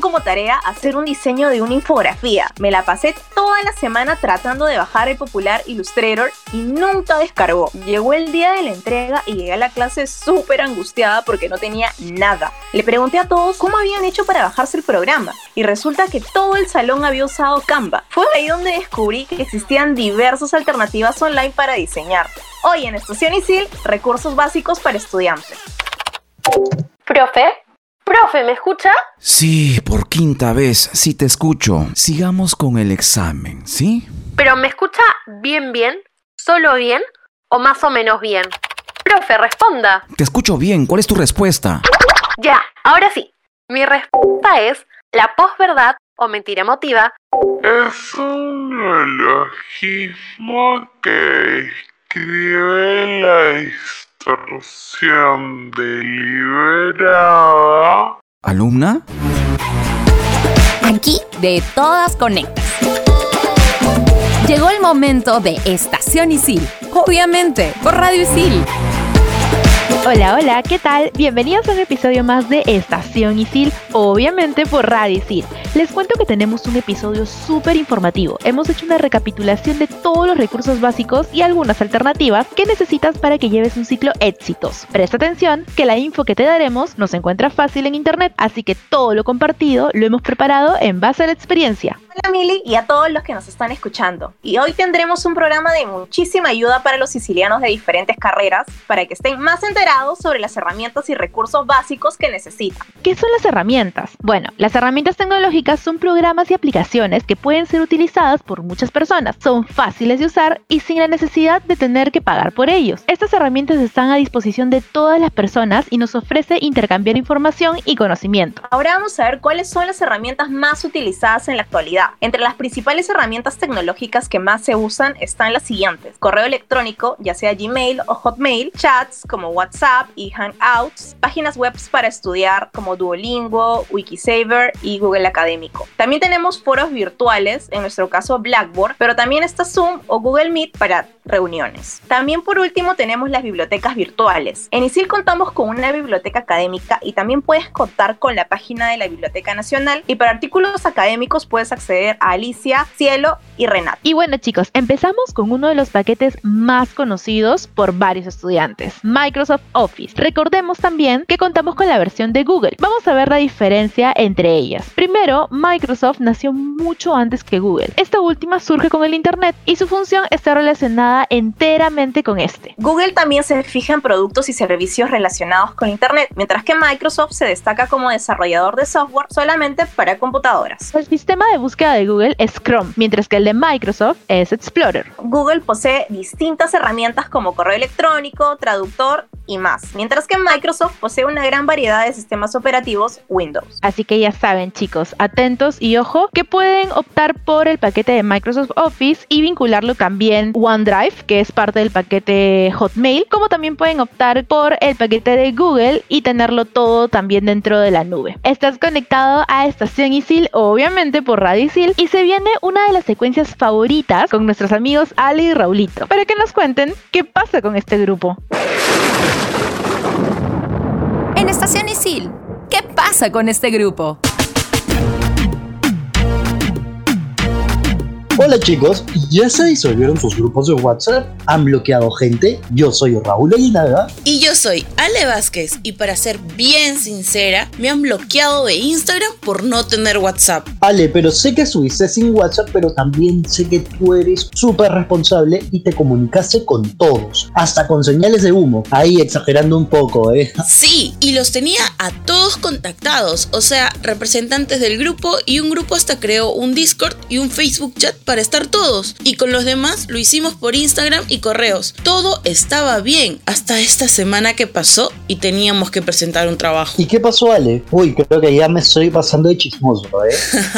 Como tarea hacer un diseño de una infografía. Me la pasé toda la semana tratando de bajar el popular Illustrator y nunca descargó. Llegó el día de la entrega y llegué a la clase súper angustiada porque no tenía nada. Le pregunté a todos cómo habían hecho para bajarse el programa y resulta que todo el salón había usado Canva. Fue ahí donde descubrí que existían diversas alternativas online para diseñar. Hoy en Estación Isil, recursos básicos para estudiantes. Profe, Profe, ¿me escucha? Sí, por quinta vez, sí te escucho. Sigamos con el examen, ¿sí? Pero ¿me escucha bien, bien? ¿Solo bien? ¿O más o menos bien? Profe, responda. Te escucho bien, ¿cuál es tu respuesta? Ya, ahora sí. Mi respuesta es la posverdad o mentira emotiva. Es un neologismo que escribe la historia Deliberada. ¿Alumna? Aquí de todas conectas. Llegó el momento de Estación Isil. Obviamente, por Radio Isil. Hola, hola, ¿qué tal? Bienvenidos a un episodio más de Estación Isil, obviamente por Radio Isil. Les cuento que tenemos un episodio súper informativo. Hemos hecho una recapitulación de todos los recursos básicos y algunas alternativas que necesitas para que lleves un ciclo éxitos. Presta atención que la info que te daremos nos encuentra fácil en internet, así que todo lo compartido lo hemos preparado en base a la experiencia. Hola Mili y a todos los que nos están escuchando. Y hoy tendremos un programa de muchísima ayuda para los sicilianos de diferentes carreras para que estén más enterados sobre las herramientas y recursos básicos que necesitan. ¿Qué son las herramientas? Bueno, las herramientas tecnológicas son programas y aplicaciones que pueden ser utilizadas por muchas personas. Son fáciles de usar y sin la necesidad de tener que pagar por ellos. Estas herramientas están a disposición de todas las personas y nos ofrece intercambiar información y conocimiento. Ahora vamos a ver cuáles son las herramientas más utilizadas en la actualidad entre las principales herramientas tecnológicas que más se usan están las siguientes. Correo electrónico, ya sea Gmail o Hotmail, chats como WhatsApp y Hangouts, páginas web para estudiar como Duolingo, Wikisaver y Google Académico. También tenemos foros virtuales, en nuestro caso Blackboard, pero también está Zoom o Google Meet para reuniones. También por último tenemos las bibliotecas virtuales. En ISIL contamos con una biblioteca académica y también puedes contar con la página de la Biblioteca Nacional y para artículos académicos puedes acceder a Alicia, Cielo y Renat. Y bueno chicos, empezamos con uno de los paquetes más conocidos por varios estudiantes, Microsoft Office. Recordemos también que contamos con la versión de Google. Vamos a ver la diferencia entre ellas. Primero, Microsoft nació mucho antes que Google. Esta última surge con el Internet y su función está relacionada enteramente con este. Google también se fija en productos y servicios relacionados con Internet, mientras que Microsoft se destaca como desarrollador de software solamente para computadoras. El sistema de búsqueda de Google es Chrome, mientras que el de Microsoft es Explorer. Google posee distintas herramientas como correo electrónico, traductor y más, mientras que Microsoft posee una gran variedad de sistemas operativos Windows. Así que ya saben chicos, atentos y ojo que pueden optar por el paquete de Microsoft Office y vincularlo también OneDrive, que es parte del paquete Hotmail, como también pueden optar por el paquete de Google y tenerlo todo también dentro de la nube. Estás conectado a Estación Isil, obviamente por Radio y se viene una de las secuencias favoritas con nuestros amigos Ali y Raulito, para que nos cuenten qué pasa con este grupo. En Estación Isil, ¿qué pasa con este grupo? Hola chicos, ¿ya se disolvieron sus grupos de WhatsApp? ¿Han bloqueado gente? Yo soy Raúl Aguinaga. Y yo soy Ale Vázquez y para ser bien sincera, me han bloqueado de Instagram por no tener WhatsApp. Ale, pero sé que subiste sin WhatsApp, pero también sé que tú eres súper responsable y te comunicaste con todos, hasta con señales de humo. Ahí exagerando un poco, ¿eh? Sí, y los tenía a todos contactados, o sea, representantes del grupo y un grupo hasta creó un Discord y un Facebook chat para estar todos. Y con los demás lo hicimos por Instagram y correos. Todo estaba bien hasta esta semana que pasó y teníamos que presentar un trabajo. ¿Y qué pasó, Ale? Uy, creo que ya me estoy pasando de chismoso, ¿eh?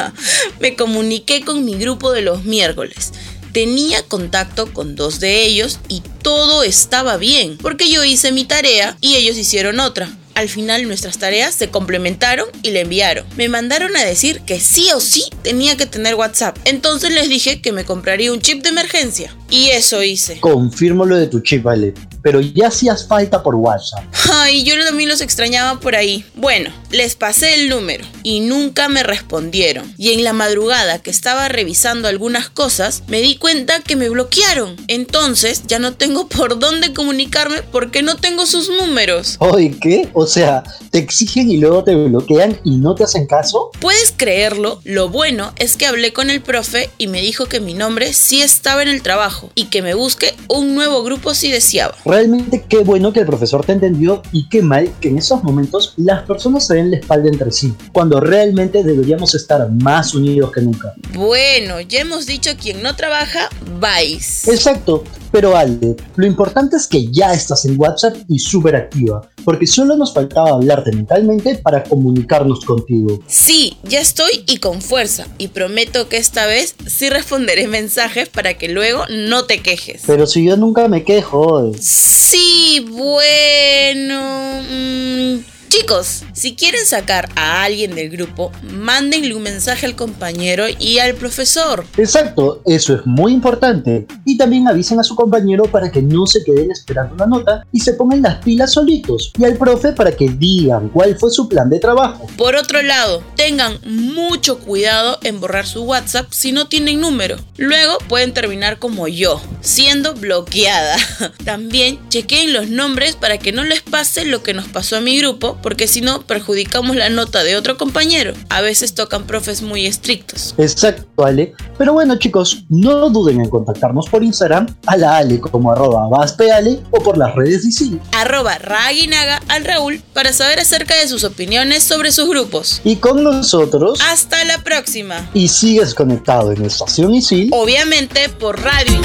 me comuniqué con mi grupo de los miércoles tenía contacto con dos de ellos y todo estaba bien, porque yo hice mi tarea y ellos hicieron otra. Al final nuestras tareas se complementaron y le enviaron. Me mandaron a decir que sí o sí tenía que tener WhatsApp. Entonces les dije que me compraría un chip de emergencia. Y eso hice. Confirmo lo de tu chip, vale. Pero ya hacías falta por WhatsApp. Ay, yo también los extrañaba por ahí. Bueno, les pasé el número y nunca me respondieron. Y en la madrugada que estaba revisando algunas cosas, me di cuenta que me bloquearon. Entonces ya no tengo por dónde comunicarme porque no tengo sus números. Oye, ¿qué? O sea, te exigen y luego te bloquean y no te hacen caso. ¿Puedes creerlo? Lo bueno es que hablé con el profe y me dijo que mi nombre sí estaba en el trabajo y que me busque un nuevo grupo si deseaba. Realmente qué bueno que el profesor te entendió y qué mal que en esos momentos las personas se den la espalda entre sí, cuando realmente deberíamos estar más unidos que nunca. Bueno, ya hemos dicho quien no trabaja, vais. Exacto, pero Ale, lo importante es que ya estás en WhatsApp y súper activa, porque solo nos faltaba hablarte mentalmente para comunicarnos contigo. Sí, ya estoy y con fuerza, y prometo que esta vez sí responderé mensajes para que luego no te quejes. Pero si yo nunca me quejo. Sí, bueno... mm, Chicos, si quieren sacar a alguien del grupo, mándenle un mensaje al compañero y al profesor. Exacto, eso es muy importante. Y también avisen a su compañero para que no se queden esperando una nota y se pongan las pilas solitos. Y al profe para que digan cuál fue su plan de trabajo. Por otro lado, tengan mucho cuidado en borrar su WhatsApp si no tienen número. Luego pueden terminar como yo, siendo bloqueada. También chequeen los nombres para que no les pase lo que nos pasó a mi grupo, porque si no perjudicamos la nota de otro compañero. A veces tocan profes muy estrictos. Exacto, Ale. Pero bueno, chicos, no duden en contactarnos por Instagram a la Ale como arroba vaspeale o por las redes de. Arroba Raguinaga al Raúl para saber acerca de sus opiniones sobre sus grupos. Y con nosotros. Hasta la próxima. Y sigues conectado en Estación Isil. Obviamente por Radio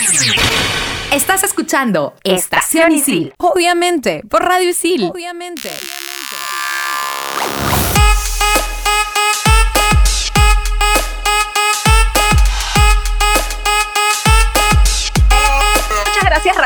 Isil. Estás escuchando Estación Isil. Obviamente, por Radio Isil. Obviamente.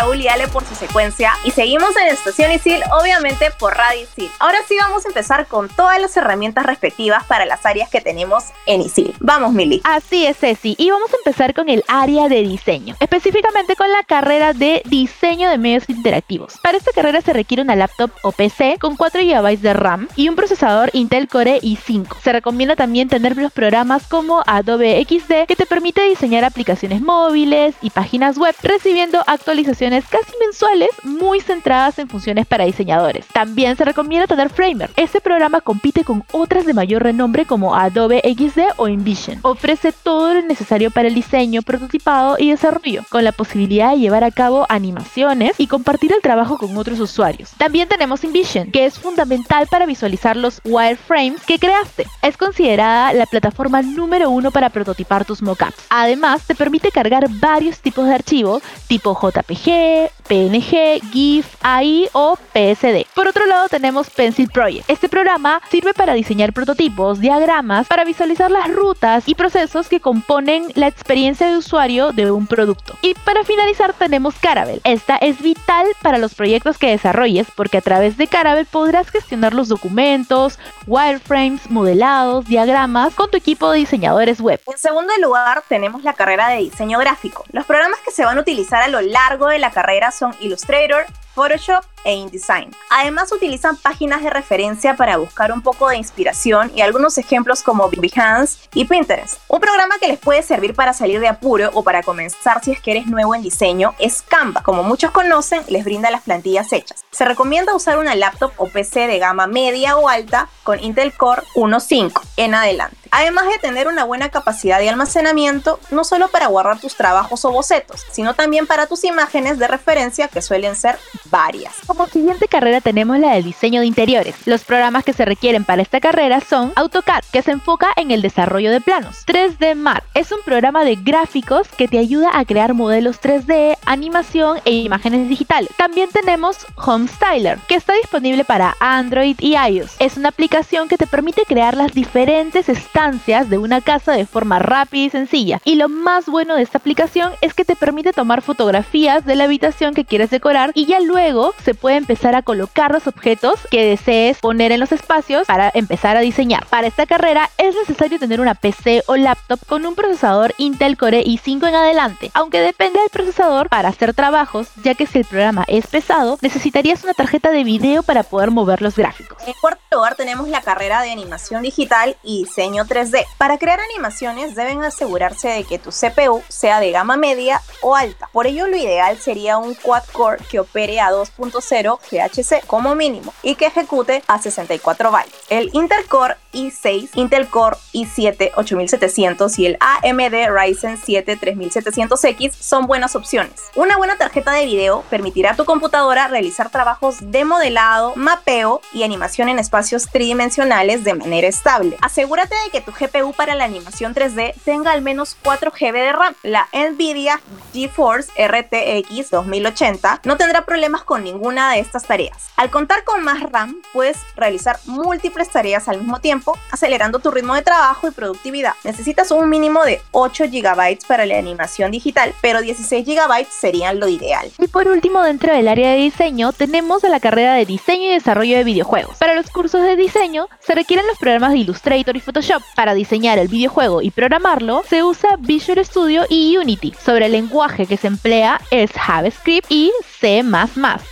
Raúl y Ale por su secuencia y seguimos en Estación Isil, obviamente por Radio Isil. Ahora sí vamos a empezar con todas las herramientas respectivas para las áreas que tenemos en Isil. Vamos Mili. Así es, Ceci. Y vamos a empezar con el área de diseño, específicamente con la carrera de diseño de medios interactivos. Para esta carrera se requiere una laptop o PC con 4 GB de RAM y un procesador Intel Core i5. Se recomienda también tener los programas como Adobe XD que te permite diseñar aplicaciones móviles y páginas web, recibiendo actualizaciones casi mensuales muy centradas en funciones para diseñadores. También se recomienda tener Framer. Este programa compite con otras de mayor renombre como Adobe XD o InVision. Ofrece todo lo necesario para el diseño, prototipado y desarrollo, con la posibilidad de llevar a cabo animaciones y compartir el trabajo con otros usuarios. También tenemos InVision, que es fundamental para visualizar los wireframes que creaste. Es considerada la plataforma número uno para prototipar tus mockups. Además, te permite cargar varios tipos de archivos, tipo JPG, PNG, GIF, AI o PSD. Por otro lado tenemos Pencil Project. Este programa sirve para diseñar prototipos, diagramas, para visualizar las rutas y procesos que componen la experiencia de usuario de un producto. Y para finalizar tenemos Caravelle. Esta es vital para los proyectos que desarrolles porque a través de Caravelle podrás gestionar los documentos, wireframes, modelados, diagramas con tu equipo de diseñadores web. En segundo lugar, tenemos la carrera de diseño gráfico. Los programas que se van a utilizar a lo largo de la carrera son Illustrator, Photoshop e InDesign. Además utilizan páginas de referencia para buscar un poco de inspiración y algunos ejemplos como Behance y Pinterest. Un programa que les puede servir para salir de apuro o para comenzar si es que eres nuevo en diseño es Canva. Como muchos conocen, les brinda las plantillas hechas. Se recomienda usar una laptop o PC de gama media o alta con Intel Core 1.5 en adelante. Además de tener una buena capacidad de almacenamiento, no solo para guardar tus trabajos o bocetos, sino también para tus imágenes de referencia que suelen ser varias. Como siguiente carrera tenemos la de diseño de interiores. Los programas que se requieren para esta carrera son AutoCAD, que se enfoca en el desarrollo de planos. 3D Max es un programa de gráficos que te ayuda a crear modelos 3D, animación e imágenes digitales. También tenemos Homestyler, que está disponible para Android y iOS. Es una aplicación que te permite crear las diferentes estancias de una casa de forma rápida y sencilla. Y lo más bueno de esta aplicación es que te permite tomar fotografías de la habitación que quieres decorar y ya luego se puede empezar a colocar los objetos que desees poner en los espacios para empezar a diseñar. Para esta carrera es necesario tener una PC o laptop con un procesador Intel Core i5 en adelante, aunque depende del procesador para hacer trabajos, ya que si el programa es pesado, necesitarías una tarjeta de video para poder mover los gráficos. En cuarto lugar tenemos la carrera de animación digital y diseño 3D. Para crear animaciones deben asegurarse de que tu CPU sea de gama media o alta. Por ello lo ideal sería un quad-core que opere a 2.0 GHz como mínimo y que ejecute a 64 bytes. El Intercore i6, Intel Core i7 8700 y el AMD Ryzen 7 3700X son buenas opciones. Una buena tarjeta de video permitirá a tu computadora realizar trabajos de modelado, mapeo y animación en espacios tridimensionales de manera estable. Asegúrate de que tu GPU para la animación 3D tenga al menos 4 GB de RAM. La Nvidia GeForce RTX 2080 no tendrá problemas con ninguna de estas tareas. Al contar con más RAM, puedes realizar múltiples tareas al mismo tiempo, acelerando tu ritmo de trabajo y productividad. Necesitas un mínimo de 8 GB para la animación digital, pero 16 GB serían lo ideal. Y por último, dentro del área de diseño, tenemos a la carrera de diseño y desarrollo de videojuegos. Para los cursos de diseño, se requieren los programas de Illustrator y Photoshop. Para diseñar el videojuego y programarlo, se usa Visual Studio y Unity. Sobre el lenguaje que se emplea es JavaScript y C++.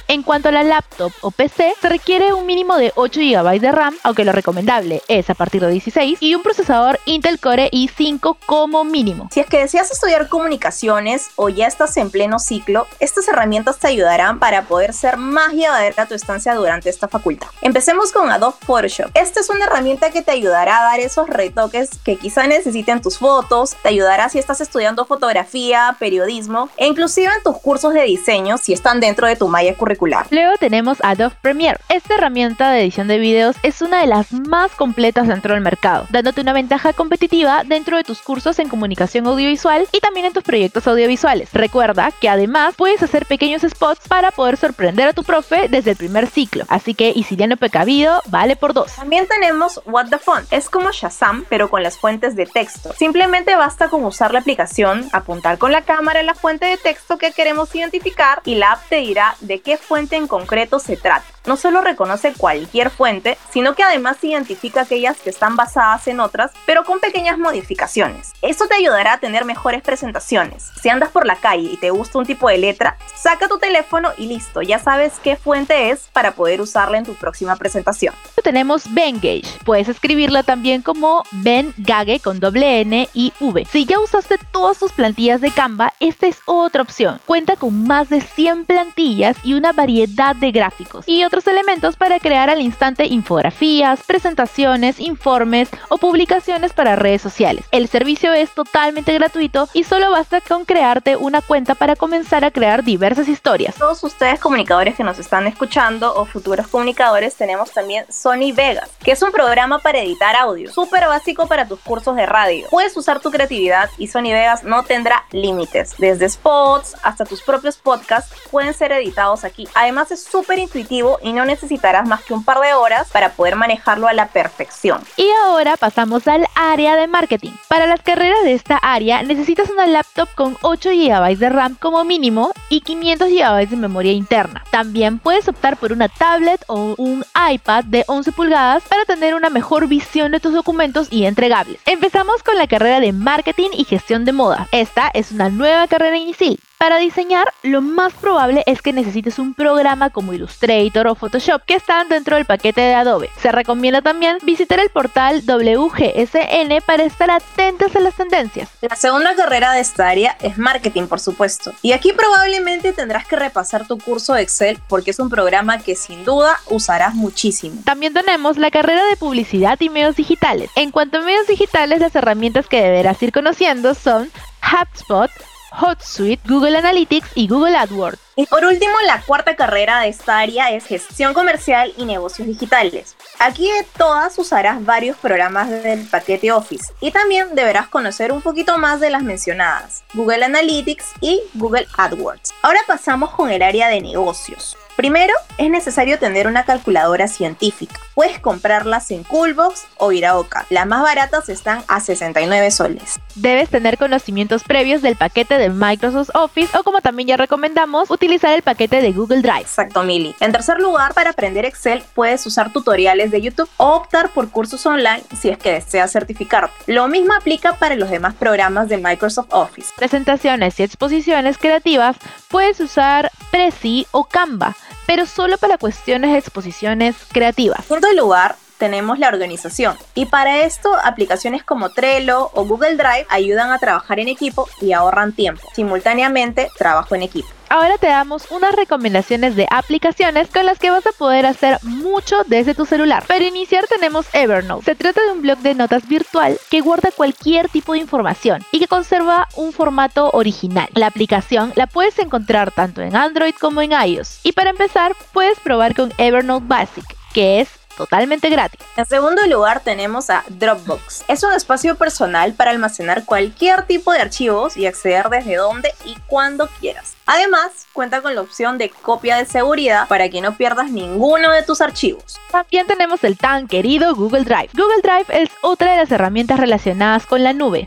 En cuanto a la laptop o PC, se requiere un mínimo de 8 GB de RAM, aunque lo recomendable es a partir de 16, y un procesador Intel Core i5 como mínimo. Si es que deseas estudiar comunicaciones o ya estás en pleno ciclo, estas herramientas te ayudarán para poder ser más llevadera tu estancia durante esta facultad. Empecemos con Adobe Photoshop. Esta es una herramienta que te ayudará a dar esos retoques que quizá necesiten tus fotos, te ayudará si estás estudiando fotografía, periodismo e inclusive en tus cursos de diseño si están dentro de tu malla curricular. Luego tenemos Adobe Premiere. Esta herramienta de edición de videos es una de las más completas dentro del mercado, dándote una ventaja competitiva dentro de tus cursos en comunicación audiovisual y también en tus proyectos audiovisuales. Recuerda que además puedes hacer pequeños spots para poder sorprender a tu profe desde el primer ciclo, así que y si ya no precavido, vale por dos. También tenemos What the Font. Es como Shazam, pero con las fuentes de texto. Simplemente basta con usar la aplicación, apuntar con la cámara en la fuente de texto que queremos identificar y la app te dirá de qué fuente en concreto se trata. No solo reconoce cualquier fuente, sino que además identifica aquellas que están basadas en otras, pero con pequeñas modificaciones. Esto te ayudará a tener mejores presentaciones. Si andas por la calle y te gusta un tipo de letra, saca tu teléfono y listo, ya sabes qué fuente es para poder usarla en tu próxima presentación. Tenemos Bengage. Puedes escribirla también como Bengage con doble N y V. Si ya usaste todas tus plantillas de Canva, esta es otra opción. Cuenta con más de 100 plantillas y una variedad de gráficos y otros elementos para crear al instante infografías, presentaciones, informes o publicaciones para redes sociales. El servicio es totalmente gratuito y solo basta con crearte una cuenta para comenzar a crear diversas historias. Todos ustedes comunicadores que nos están escuchando o futuros comunicadores tenemos también Sony Vegas, que es un programa para editar audio, súper básico para tus cursos de radio. Puedes usar tu creatividad y Sony Vegas no tendrá límites, desde spots hasta tus propios podcasts pueden ser editados aquí. Además es súper intuitivo y no necesitarás más que un par de horas para poder manejarlo a la perfección. Y ahora pasamos al área de marketing. Para las carreras de esta área necesitas una laptop con 8 GB de RAM como mínimo y 500 GB de memoria interna. También puedes optar por una tablet o un iPad de 11 pulgadas para tener una mejor visión de tus documentos y entregables. Empezamos con la carrera de marketing y gestión de moda. Esta es una nueva carrera inicial. Para diseñar, lo más probable es que necesites un programa como Illustrator o Photoshop que están dentro del paquete de Adobe. Se recomienda también visitar el portal WGSN para estar atentos a las tendencias. La segunda carrera de esta área es marketing, por supuesto. Y aquí probablemente tendrás que repasar tu curso de Excel porque es un programa que sin duda usarás muchísimo. También tenemos la carrera de publicidad y medios digitales. En cuanto a medios digitales, las herramientas que deberás ir conociendo son HubSpot, HotSuite, Google Analytics y Google AdWords. Y por último, la cuarta carrera de esta área es gestión comercial y negocios digitales. Aquí de todas usarás varios programas del paquete Office y también deberás conocer un poquito más de las mencionadas, Google Analytics y Google AdWords. Ahora pasamos con el área de negocios. Primero, es necesario tener una calculadora científica. Puedes comprarlas en Coolbox o Iraoka. Las más baratas están a 69 soles. Debes tener conocimientos previos del paquete de Microsoft Office o como también ya recomendamos, utilizar el paquete de Google Drive. Exacto, Mili. En tercer lugar, para aprender Excel puedes usar tutoriales de YouTube o optar por cursos online si es que deseas certificarte. Lo mismo aplica para los demás programas de Microsoft Office. Presentaciones y exposiciones creativas puedes usar Prezi o Canva pero solo para cuestiones de exposiciones creativas. En quinto lugar, tenemos la organización. Y para esto, aplicaciones como Trello o Google Drive ayudan a trabajar en equipo y ahorran tiempo. Simultáneamente, trabajo en equipo. Ahora te damos unas recomendaciones de aplicaciones con las que vas a poder hacer mucho desde tu celular. Para iniciar tenemos Evernote. Se trata de un blog de notas virtual que guarda cualquier tipo de información y que conserva un formato original. La aplicación la puedes encontrar tanto en Android como en iOS. Y para empezar, puedes probar con Evernote Basic, que es totalmente gratis. En segundo lugar tenemos a Dropbox. Es un espacio personal para almacenar cualquier tipo de archivos y acceder desde donde y cuando quieras. Además, cuenta con la opción de copia de seguridad para que no pierdas ninguno de tus archivos. También tenemos el tan querido Google Drive. Google Drive es otra de las herramientas relacionadas con la nube,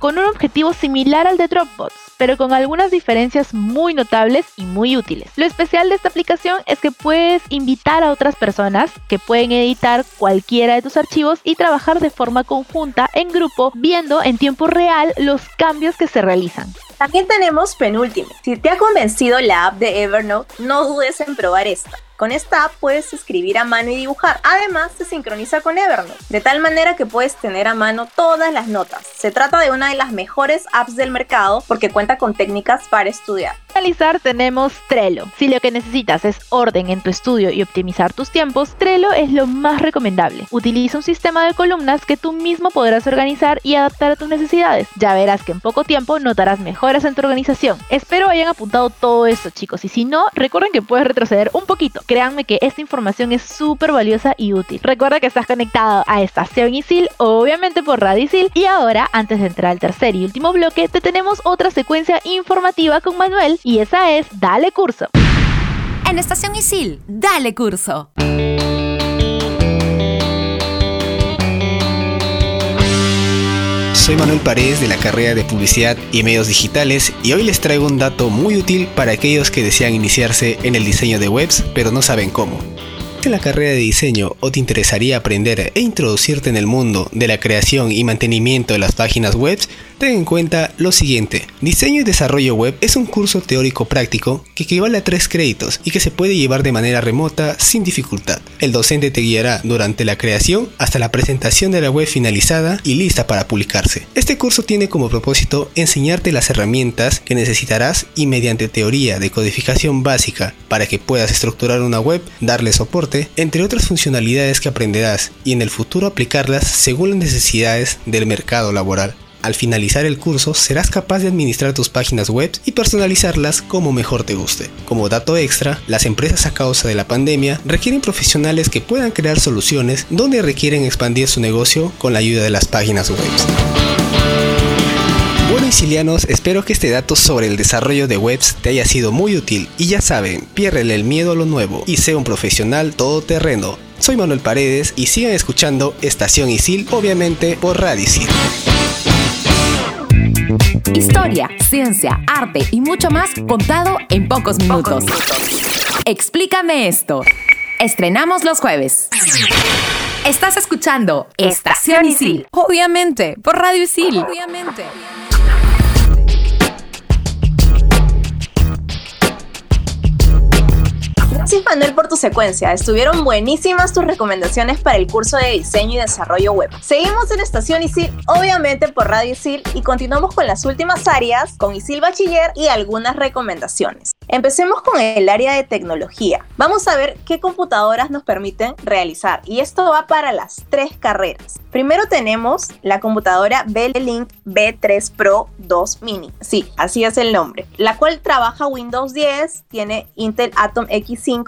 con un objetivo similar al de Dropbox pero con algunas diferencias muy notables y muy útiles. Lo especial de esta aplicación es que puedes invitar a otras personas que pueden editar cualquiera de tus archivos y trabajar de forma conjunta en grupo viendo en tiempo real los cambios que se realizan. También tenemos Penultimate. Si te ha convencido la app de Evernote, no dudes en probar esta. Con esta app puedes escribir a mano y dibujar. Además, se sincroniza con Evernote, de tal manera que puedes tener a mano todas las notas. Se trata de una de las mejores apps del mercado porque cuenta con técnicas para estudiar. Para analizar tenemos Trello. Si lo que necesitas es orden en tu estudio y optimizar tus tiempos, Trello es lo más recomendable. Utiliza un sistema de columnas que tú mismo podrás organizar y adaptar a tus necesidades. Ya verás que en poco tiempo notarás mejoras en tu organización. Espero hayan apuntado todo esto chicos y si no, recuerden que puedes retroceder un poquito Créanme que esta información es súper valiosa y útil. Recuerda que estás conectado a Estación Isil, obviamente por Radio Isil. Y ahora, antes de entrar al tercer y último bloque, te tenemos otra secuencia informativa con Manuel y esa es Dale Curso. En Estación Isil, Dale Curso. Soy Manuel Paredes de la carrera de Publicidad y Medios Digitales y hoy les traigo un dato muy útil para aquellos que desean iniciarse en el diseño de webs pero no saben cómo. En la carrera de diseño o te interesaría aprender e introducirte en el mundo de la creación y mantenimiento de las páginas web, ten en cuenta lo siguiente. Diseño y desarrollo web es un curso teórico práctico que equivale a tres créditos y que se puede llevar de manera remota sin dificultad. El docente te guiará durante la creación hasta la presentación de la web finalizada y lista para publicarse. Este curso tiene como propósito enseñarte las herramientas que necesitarás y mediante teoría de codificación básica para que puedas estructurar una web, darle soporte entre otras funcionalidades que aprenderás y en el futuro aplicarlas según las necesidades del mercado laboral. Al finalizar el curso serás capaz de administrar tus páginas web y personalizarlas como mejor te guste. Como dato extra, las empresas a causa de la pandemia requieren profesionales que puedan crear soluciones donde requieren expandir su negocio con la ayuda de las páginas web. Bueno Isilianos, espero que este dato sobre el desarrollo de webs te haya sido muy útil y ya saben, piérrele el miedo a lo nuevo y sea un profesional todoterreno. Soy Manuel Paredes y sigan escuchando Estación Isil, obviamente por Radio Isil. Historia, ciencia, arte y mucho más contado en pocos minutos. Explícame esto. Estrenamos los jueves. Estás escuchando Estación Isil. Obviamente, por Radio Isil. Obviamente. Gracias Manuel por tu secuencia, estuvieron buenísimas tus recomendaciones para el curso de diseño y desarrollo web. Seguimos en Estación Isil, obviamente por Radio Isil, y continuamos con las últimas áreas, con Isil Bachiller y algunas recomendaciones. Empecemos con el área de tecnología. Vamos a ver qué computadoras nos permiten realizar, y esto va para las tres carreras. Primero tenemos la computadora Bell-Link B3 Pro 2 Mini. Sí, así es el nombre. La cual trabaja Windows 10, tiene Intel Atom X5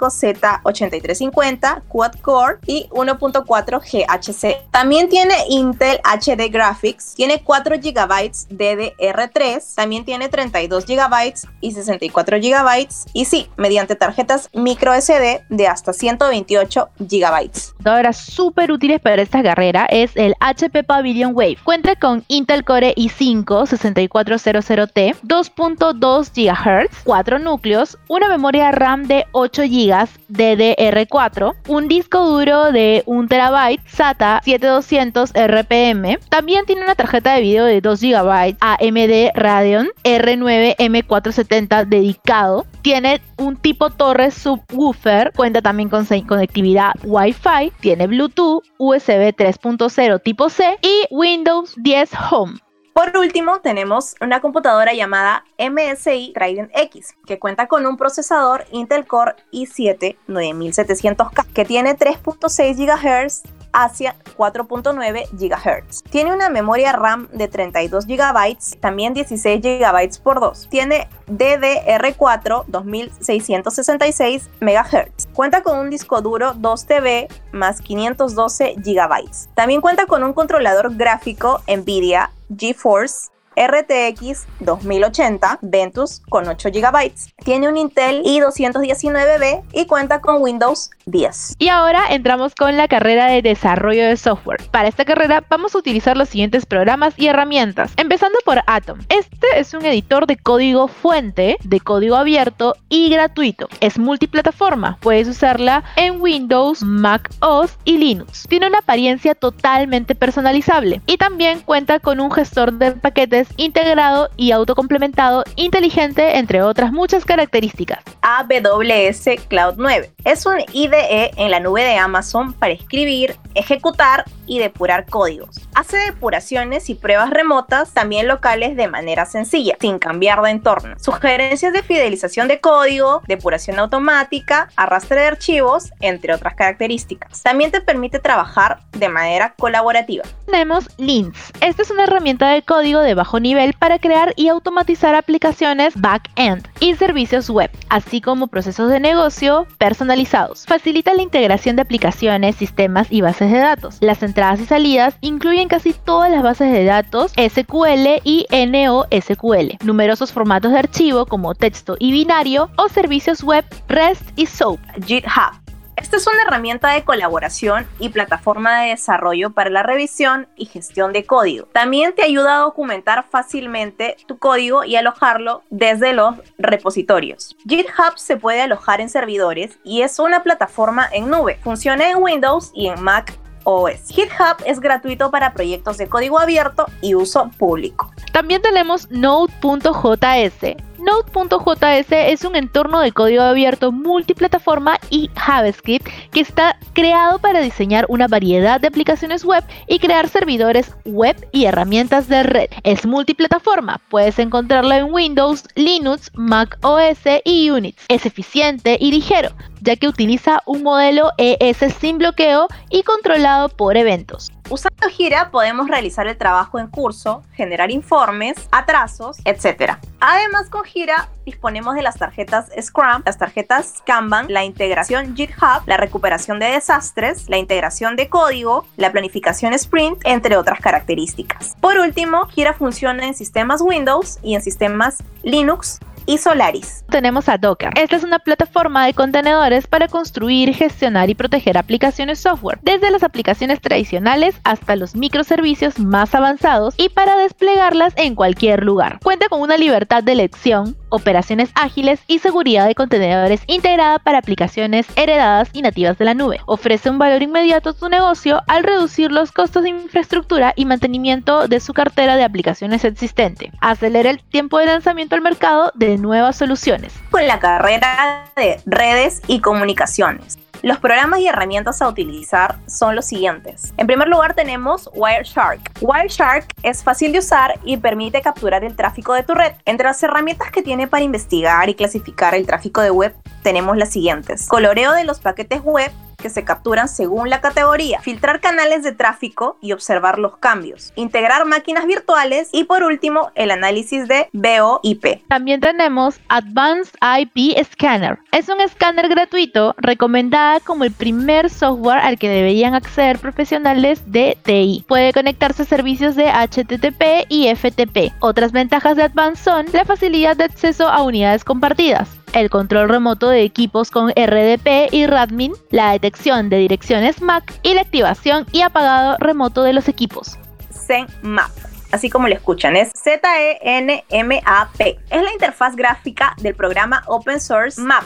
Z8350 Quad Core y 1.4 GHz. También tiene Intel HD Graphics, tiene 4 GB DDR3, también tiene 32 GB y 64 GB Y sí, mediante tarjetas micro SD de hasta 128 GB. Computadoras súper útiles para esta carrera es el HP Pavilion Wave. Cuenta con Intel Core i5 6400T, 2.2 GHz, 4 núcleos, una memoria RAM de 8 GB DDR4, un disco duro de 1 TB SATA 7200 RPM. También tiene una tarjeta de video de 2 GB AMD Radeon R9 M470 dedicado. Tiene un tipo torre subwoofer, cuenta también con conectividad Wi-Fi, tiene Bluetooth, USB 3.0 tipo C y Windows 10 Home. Por último, tenemos una computadora llamada MSI Trident X, que cuenta con un procesador Intel Core i7 9700K, que tiene 3.6 GHz hacia 4.9 GHz. Tiene una memoria RAM de 32 GB, también 16 GB por 2. Tiene DDR4 2666 MHz. Cuenta con un disco duro 2 TB más 512 GB. También cuenta con un controlador gráfico NVIDIA GeForce RTX 2080 Ventus con 8 GB. Tiene un Intel i219B y cuenta con Windows 10. Y ahora entramos con la carrera de desarrollo de software. Para esta carrera vamos a utilizar los siguientes programas y herramientas, empezando por Atom. Este es un editor de código fuente, de código abierto y gratuito. Es multiplataforma, puedes usarla en Windows, Mac OS y Linux. Tiene una apariencia totalmente personalizable y también cuenta con un gestor de paquetes integrado y autocomplementado inteligente, entre otras muchas características. AWS Cloud 9 es un IDE en la nube de Amazon para escribir, ejecutar y depurar códigos. Hace depuraciones y pruebas remotas, también locales de manera sencilla, sin cambiar de entorno. Sugerencias de fidelización de código, depuración automática, arrastre de archivos, entre otras características. También te permite trabajar de manera colaborativa. Tenemos Lints. Esta es una herramienta de código de bajo nivel para crear y automatizar aplicaciones back-end y servicios web, así como procesos de negocio personalizados. Facilita la integración de aplicaciones, sistemas y bases de datos. Las entradas y salidas incluyen casi todas las bases de datos SQL y NoSQL, numerosos formatos de archivo como texto y binario o servicios web REST y SOAP. GitHub esta es una herramienta de colaboración y plataforma de desarrollo para la revisión y gestión de código. También te ayuda a documentar fácilmente tu código y alojarlo desde los repositorios. GitHub se puede alojar en servidores y es una plataforma en nube. Funciona en Windows y en Mac OS. GitHub es gratuito para proyectos de código abierto y uso público. También tenemos Node.js. Node.js es un entorno de código abierto multiplataforma y JavaScript que está creado para diseñar una variedad de aplicaciones web y crear servidores web y herramientas de red. Es multiplataforma, puedes encontrarlo en Windows, Linux, Mac OS y Unix. Es eficiente y ligero, ya que utiliza un modelo ES sin bloqueo y controlado por eventos. Usando Gira podemos realizar el trabajo en curso, generar informes, atrasos, etc. Además con Gira disponemos de las tarjetas Scrum, las tarjetas Kanban, la integración GitHub, la recuperación de desastres, la integración de código, la planificación Sprint, entre otras características. Por último, Gira funciona en sistemas Windows y en sistemas Linux y Solaris. Tenemos a Docker. Esta es una plataforma de contenedores para construir, gestionar y proteger aplicaciones software, desde las aplicaciones tradicionales hasta los microservicios más avanzados y para desplegarlas en cualquier lugar. Cuenta con una libertad de elección, operaciones ágiles y seguridad de contenedores integrada para aplicaciones heredadas y nativas de la nube. Ofrece un valor inmediato a tu negocio al reducir los costos de infraestructura y mantenimiento de su cartera de aplicaciones existente. Acelera el tiempo de lanzamiento al mercado de nuevas soluciones. Con la carrera de redes y comunicaciones. Los programas y herramientas a utilizar son los siguientes. En primer lugar tenemos Wireshark. Wireshark es fácil de usar y permite capturar el tráfico de tu red. Entre las herramientas que tiene para investigar y clasificar el tráfico de web tenemos las siguientes. Coloreo de los paquetes web que se capturan según la categoría, filtrar canales de tráfico y observar los cambios, integrar máquinas virtuales y por último el análisis de VOIP. También tenemos Advanced IP Scanner. Es un escáner gratuito recomendada como el primer software al que deberían acceder profesionales de TI. Puede conectarse a servicios de HTTP y FTP. Otras ventajas de Advanced son la facilidad de acceso a unidades compartidas el control remoto de equipos con RDP y Radmin, la detección de direcciones MAC y la activación y apagado remoto de los equipos. ZenMap así como lo escuchan, es Z-E-N-M-A-P. Es la interfaz gráfica del programa Open Source Map.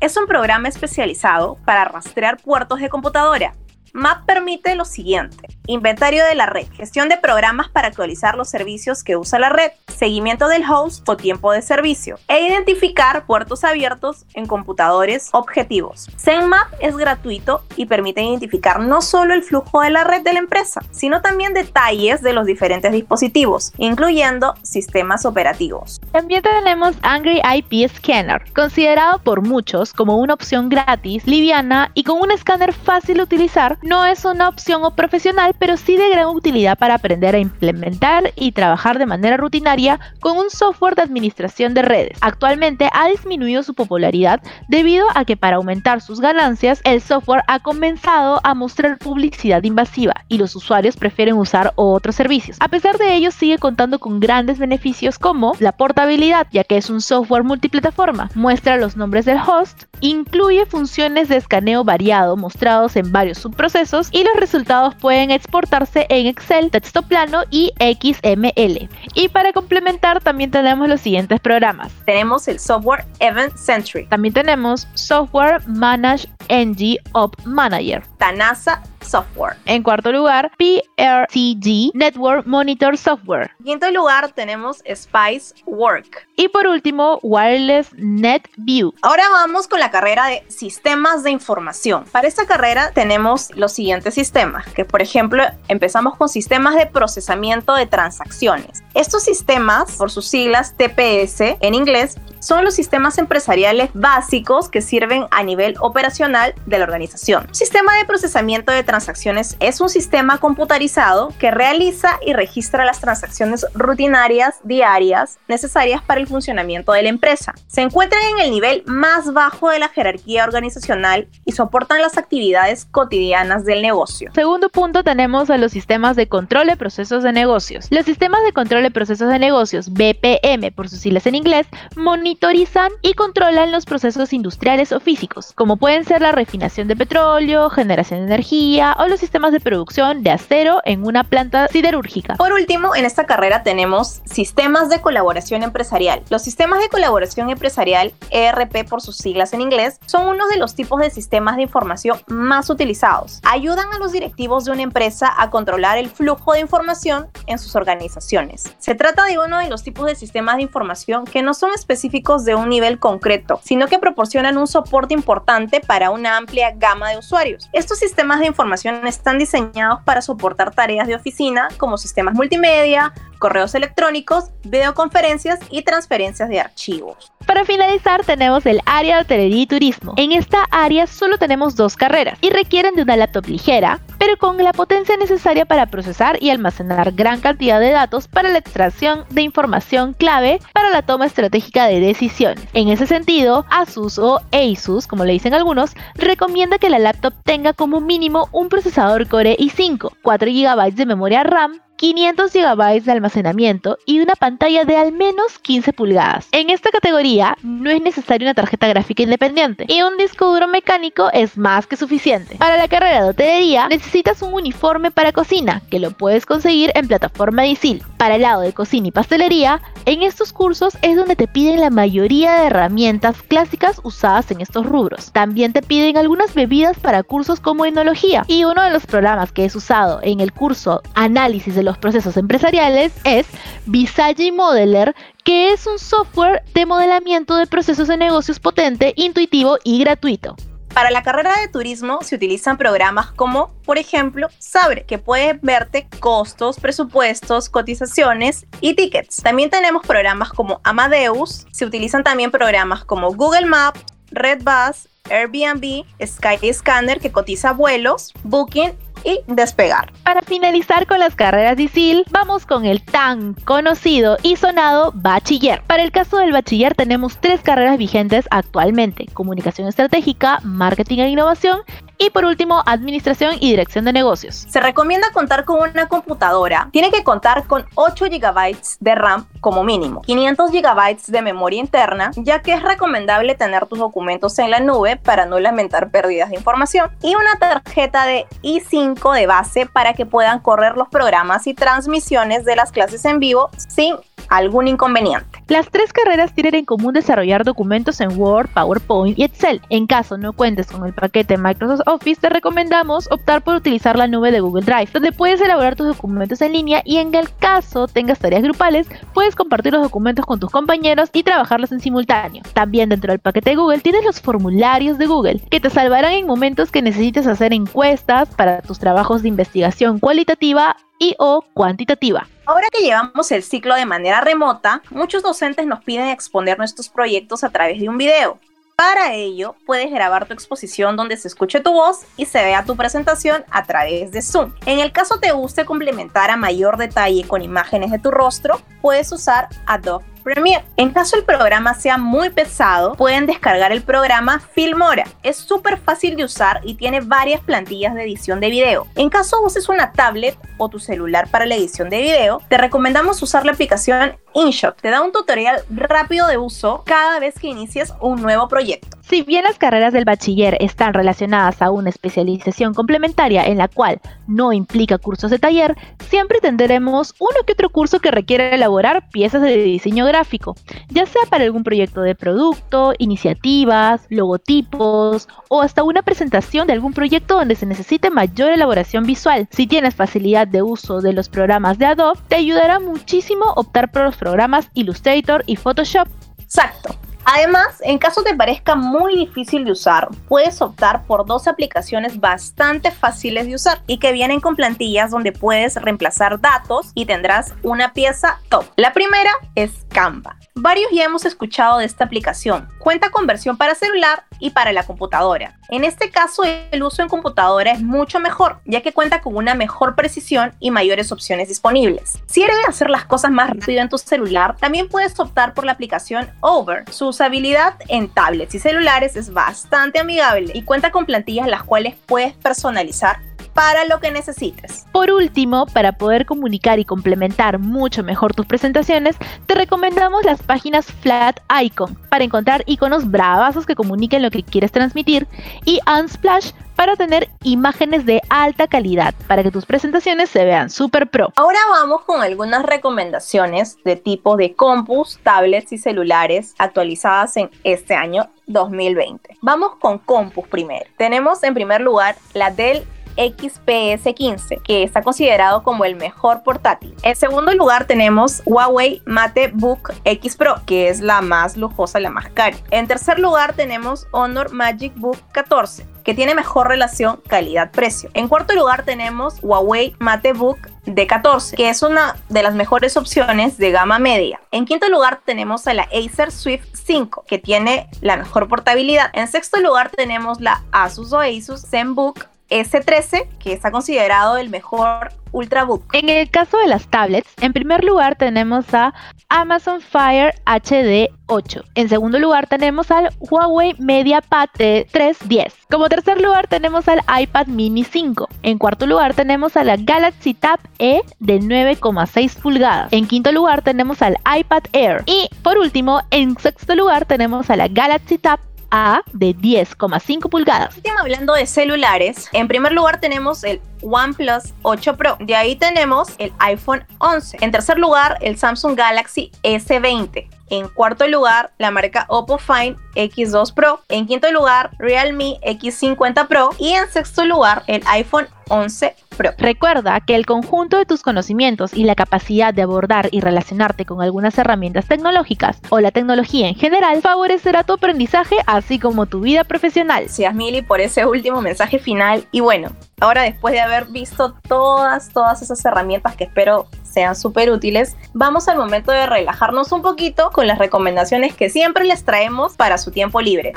Es un programa especializado para rastrear puertos de computadora. Map permite lo siguiente. Inventario de la red, gestión de programas para actualizar los servicios que usa la red, seguimiento del host o tiempo de servicio e identificar puertos abiertos en computadores objetivos. ZenMap es gratuito y permite identificar no solo el flujo de la red de la empresa, sino también detalles de los diferentes dispositivos, incluyendo sistemas operativos. También tenemos Angry IP Scanner, considerado por muchos como una opción gratis, liviana y con un escáner fácil de utilizar, no es una opción o profesional pero sí de gran utilidad para aprender a implementar y trabajar de manera rutinaria con un software de administración de redes. Actualmente ha disminuido su popularidad debido a que para aumentar sus ganancias el software ha comenzado a mostrar publicidad invasiva y los usuarios prefieren usar otros servicios. A pesar de ello sigue contando con grandes beneficios como la portabilidad, ya que es un software multiplataforma, muestra los nombres del host, incluye funciones de escaneo variado mostrados en varios subprocesos y los resultados pueden exportarse en Excel, texto plano y XML. Y para complementar también tenemos los siguientes programas. Tenemos el software Event Century. También tenemos Software Manage NG Op Manager. Tanasa Software. En cuarto lugar, PRTG Network Monitor Software. En quinto lugar tenemos Spice Work. Y por último, Wireless Net View. Ahora vamos con la carrera de sistemas de información. Para esta carrera tenemos los siguientes sistemas, que por ejemplo empezamos con sistemas de procesamiento de transacciones. Estos sistemas, por sus siglas TPS en inglés, son los sistemas empresariales básicos que sirven a nivel operacional de la organización. sistema de procesamiento de transacciones es un sistema computarizado que realiza y registra las transacciones rutinarias diarias necesarias para el funcionamiento de la empresa. Se encuentran en el nivel más bajo de la jerarquía organizacional y soportan las actividades cotidianas del negocio. Segundo punto tenemos a los sistemas de control de procesos de negocios. Los sistemas de control de procesos de negocios, BPM por sus siglas en inglés, monitorizan y controlan los procesos industriales o físicos, como pueden ser la refinación de petróleo, generación de energía o los sistemas de producción de acero en una planta siderúrgica. Por último, en esta carrera tenemos sistemas de colaboración empresarial. Los sistemas de colaboración empresarial, ERP por sus siglas en inglés, son uno de los tipos de sistemas de información más utilizados. Ayudan a los directivos de una empresa a controlar el flujo de información en sus organizaciones. Se trata de uno de los tipos de sistemas de información que no son específicos de un nivel concreto, sino que proporcionan un soporte importante para una amplia gama de usuarios. Estos sistemas de información están diseñados para soportar tareas de oficina como sistemas multimedia, correos electrónicos, videoconferencias y transferencias de archivos. Para finalizar tenemos el área de hotelería y turismo. En esta área solo tenemos dos carreras y requieren de una laptop ligera, pero con la potencia necesaria para procesar y almacenar gran cantidad de datos para la extracción de información clave para la toma estratégica de decisiones. En ese sentido, Asus o Asus, como le dicen algunos, recomienda que la laptop tenga como mínimo un procesador Core i5, 4 GB de memoria RAM, 500 GB de almacenamiento y una pantalla de al menos 15 pulgadas. En esta categoría no es necesaria una tarjeta gráfica independiente y un disco duro mecánico es más que suficiente. Para la carrera de hotelería necesitas un uniforme para cocina que lo puedes conseguir en plataforma ISIL. Para el lado de cocina y pastelería, en estos cursos es donde te piden la mayoría de herramientas clásicas usadas en estos rubros. También te piden algunas bebidas para cursos como enología y uno de los programas que es usado en el curso Análisis de los procesos empresariales es Visage Modeler, que es un software de modelamiento de procesos de negocios potente, intuitivo y gratuito. Para la carrera de turismo se utilizan programas como, por ejemplo, Sabre, que puede verte costos, presupuestos, cotizaciones y tickets. También tenemos programas como Amadeus, se utilizan también programas como Google Maps, Redbus, Airbnb, Skyscanner que cotiza vuelos, Booking y despegar. Para finalizar con las carreras de ISIL, vamos con el tan conocido y sonado bachiller. Para el caso del bachiller tenemos tres carreras vigentes actualmente, comunicación estratégica, marketing e innovación Y por último, administración y dirección de negocios. Se recomienda contar con una computadora. Tiene que contar con 8 GB de RAM como mínimo, 500 GB de memoria interna, ya que es recomendable tener tus documentos en la nube para no lamentar pérdidas de información, y una tarjeta de i5 de base para que puedan correr los programas y transmisiones de las clases en vivo sin algún inconveniente. Las tres carreras tienen en común desarrollar documentos en Word, PowerPoint y Excel. En caso no cuentes con el paquete Microsoft Office, te recomendamos optar por utilizar la nube de Google Drive, donde puedes elaborar tus documentos en línea y en el caso tengas tareas grupales, puedes compartir los documentos con tus compañeros y trabajarlos en simultáneo. También dentro del paquete de Google tienes los formularios de Google, que te salvarán en momentos que necesites hacer encuestas para tus trabajos de investigación cualitativa y o cuantitativa. Ahora que llevamos el ciclo de manera remota, muchos docentes nos piden exponer nuestros proyectos a través de un video. Para ello, puedes grabar tu exposición donde se escuche tu voz y se vea tu presentación a través de Zoom. En el caso te guste complementar a mayor detalle con imágenes de tu rostro, puedes usar Adobe Premiere. En caso el programa sea muy pesado, pueden descargar el programa Filmora. Es súper fácil de usar y tiene varias plantillas de edición de video. En caso uses una tablet o tu celular para la edición de video, te recomendamos usar la aplicación InShot. Te da un tutorial rápido de uso cada vez que inicies un nuevo proyecto. Si bien las carreras del bachiller están relacionadas a una especialización complementaria en la cual no implica cursos de taller, siempre tendremos uno que otro curso que requiere elaborar piezas de diseño gráfico, ya sea para algún proyecto de producto, iniciativas, logotipos o hasta una presentación de algún proyecto donde se necesite mayor elaboración visual. Si tienes facilidad de uso de los programas de Adobe, te ayudará muchísimo optar por los programas Illustrator y Photoshop. Exacto. Además, en caso te parezca muy difícil de usar, puedes optar por dos aplicaciones bastante fáciles de usar y que vienen con plantillas donde puedes reemplazar datos y tendrás una pieza top. La primera es Canva. Varios ya hemos escuchado de esta aplicación. Cuenta con versión para celular y para la computadora. En este caso, el uso en computadora es mucho mejor, ya que cuenta con una mejor precisión y mayores opciones disponibles. Si eres de hacer las cosas más rápido en tu celular, también puedes optar por la aplicación Over. Su usabilidad en tablets y celulares es bastante amigable y cuenta con plantillas las cuales puedes personalizar para lo que necesites. Por último, para poder comunicar y complementar mucho mejor tus presentaciones, te recomendamos las páginas Flat Icon para encontrar iconos bravazos que comuniquen lo que quieres transmitir y Unsplash para tener imágenes de alta calidad para que tus presentaciones se vean super pro. Ahora vamos con algunas recomendaciones de tipo de compus, tablets y celulares actualizadas en este año 2020. Vamos con compus primero. Tenemos en primer lugar la Dell XPS15, que está considerado como el mejor portátil. En segundo lugar tenemos Huawei MateBook X Pro, que es la más lujosa, la más cara. En tercer lugar tenemos Honor Magic Book 14, que tiene mejor relación calidad-precio. En cuarto lugar tenemos Huawei MateBook D14, que es una de las mejores opciones de gama media. En quinto lugar tenemos a la Acer Swift 5, que tiene la mejor portabilidad. En sexto lugar tenemos la Asus o Asus ZenBook S13, que está considerado el mejor Ultrabook. En el caso de las tablets, en primer lugar tenemos a Amazon Fire HD 8. En segundo lugar tenemos al Huawei MediaPad 310. Como tercer lugar tenemos al iPad Mini 5. En cuarto lugar tenemos a la Galaxy Tab E de 9,6 pulgadas. En quinto lugar tenemos al iPad Air. Y por último, en sexto lugar tenemos a la Galaxy Tab a de 10,5 pulgadas. Hablando de celulares, en primer lugar tenemos el OnePlus 8 Pro. De ahí tenemos el iPhone 11. En tercer lugar, el Samsung Galaxy S20. En cuarto lugar, la marca Oppo Find X2 Pro. En quinto lugar, Realme X50 Pro. Y en sexto lugar, el iPhone 11 Pro. Recuerda que el conjunto de tus conocimientos y la capacidad de abordar y relacionarte con algunas herramientas tecnológicas o la tecnología en general favorecerá tu aprendizaje así como tu vida profesional. Gracias Mili por ese último mensaje final y bueno, ahora después de haber visto todas, todas esas herramientas que espero sean súper útiles, vamos al momento de relajarnos un poquito con las recomendaciones que siempre les traemos para su tiempo libre.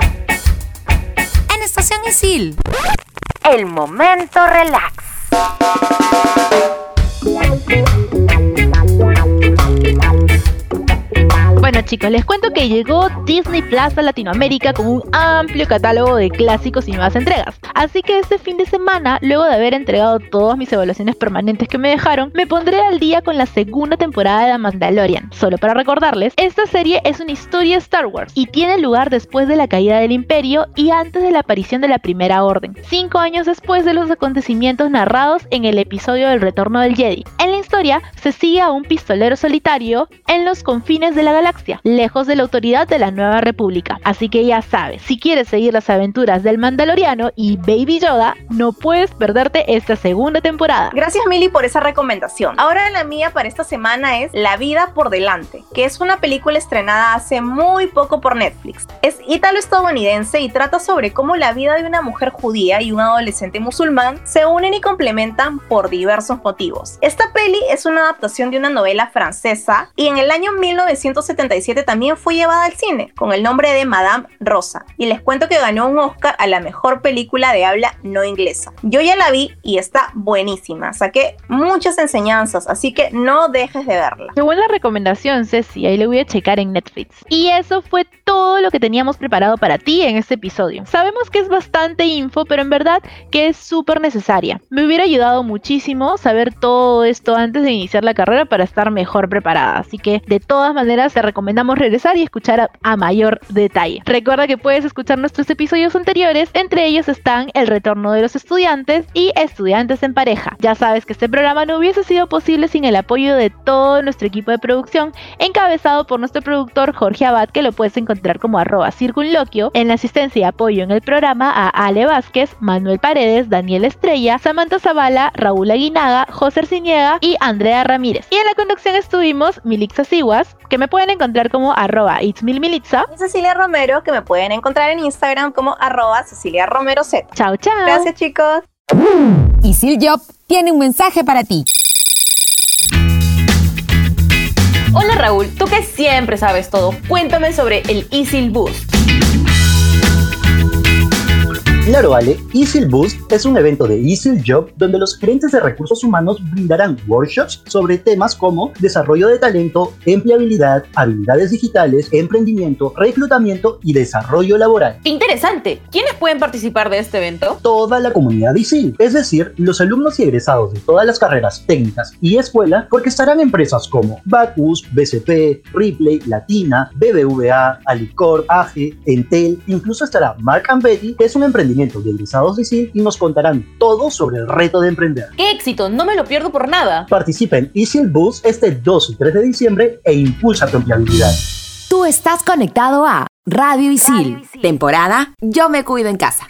En Estación Isil. El momento relax. Chicos, les cuento que llegó Disney Plus a Latinoamérica con un amplio catálogo de clásicos y nuevas entregas. Así que este fin de semana, luego de haber entregado todas mis evaluaciones permanentes que me dejaron, me pondré al día con la segunda temporada de The Mandalorian. Solo para recordarles, esta serie es una historia Star Wars y tiene lugar después de la caída del imperio y antes de la aparición de la Primera Orden, cinco años después de los acontecimientos narrados en el episodio del Retorno del Jedi. En la historia se sigue a un pistolero solitario en los confines de la galaxia, lejos de la autoridad de la Nueva República. Así que ya sabes, si quieres seguir las aventuras del Mandaloriano y Baby Yoda, no puedes perderte esta segunda temporada. Gracias Mili por esa recomendación. Ahora la mía para esta semana es La vida por delante, que es una película estrenada hace muy poco por Netflix. Es ítalo-estadounidense y trata sobre cómo la vida de una mujer judía y un adolescente musulmán se unen y complementan por diversos motivos. Esta peli es una adaptación de una novela francesa y en el año 1977 también fue llevada al cine con el nombre de Madame Rosa. Y les cuento que ganó un Oscar a la mejor película de habla no inglesa. Yo ya la vi y está buenísima. Saqué muchas enseñanzas, así que no dejes de verla. Qué buena recomendación, Ceci. Ahí le voy a checar en Netflix. Y eso fue todo lo que teníamos preparado para ti en este episodio. Sabemos que es bastante info, pero en verdad que es súper necesaria. Me hubiera ayudado muchísimo saber todo esto antes de iniciar la carrera para estar mejor preparada. Así que de todas maneras te recomendamos regresar y escuchar a, mayor detalle. Recuerda que puedes escuchar nuestros episodios anteriores, entre ellos están El retorno de los estudiantes y Estudiantes en pareja. Ya sabes que este programa no hubiese sido posible sin el apoyo de todo nuestro equipo de producción, encabezado por nuestro productor Jorge Abad, que lo puedes encontrar como arroba circunloquio, en la asistencia y apoyo en el programa a Ale Vázquez, Manuel Paredes, Daniel Estrella, Samantha Zavala, Raúl Aguinaga, José Arciniega y Andrea Ramírez. Y en la conducción estuvimos Milixa Siguas, que me pueden encontrar como arroba itsmilmilitza. Y Cecilia Romero, que me pueden encontrar en Instagram como arroba Cecilia Romero Z. Chao, chao. Gracias chicos. Isil Job tiene un mensaje para ti. Hola Raúl, tú que siempre sabes todo, cuéntame sobre el Isil Boost. Claro, Ale, Easy Boost es un evento de Easy Job donde los gerentes de recursos humanos brindarán workshops sobre temas como desarrollo de talento, empleabilidad, habilidades digitales, emprendimiento, reclutamiento y desarrollo laboral. ¡Qué interesante! ¿Quiénes pueden participar de este evento? Toda la comunidad ISIL, es decir, los alumnos y egresados de todas las carreras técnicas y escuela, porque estarán empresas como Bacus, BCP, Ripley, Latina, BBVA, Alicorp, AGE, Entel, incluso estará Mark Betty, que es un emprendimiento de egresados de ISIL y nos contarán todo sobre el reto de emprender. ¡Qué éxito! No me lo pierdo por nada. Participa en ISIL Boost este 2 y 3 de diciembre e impulsa tu empleabilidad. Tú estás conectado a Radio Isil, temporada Yo me cuido en casa.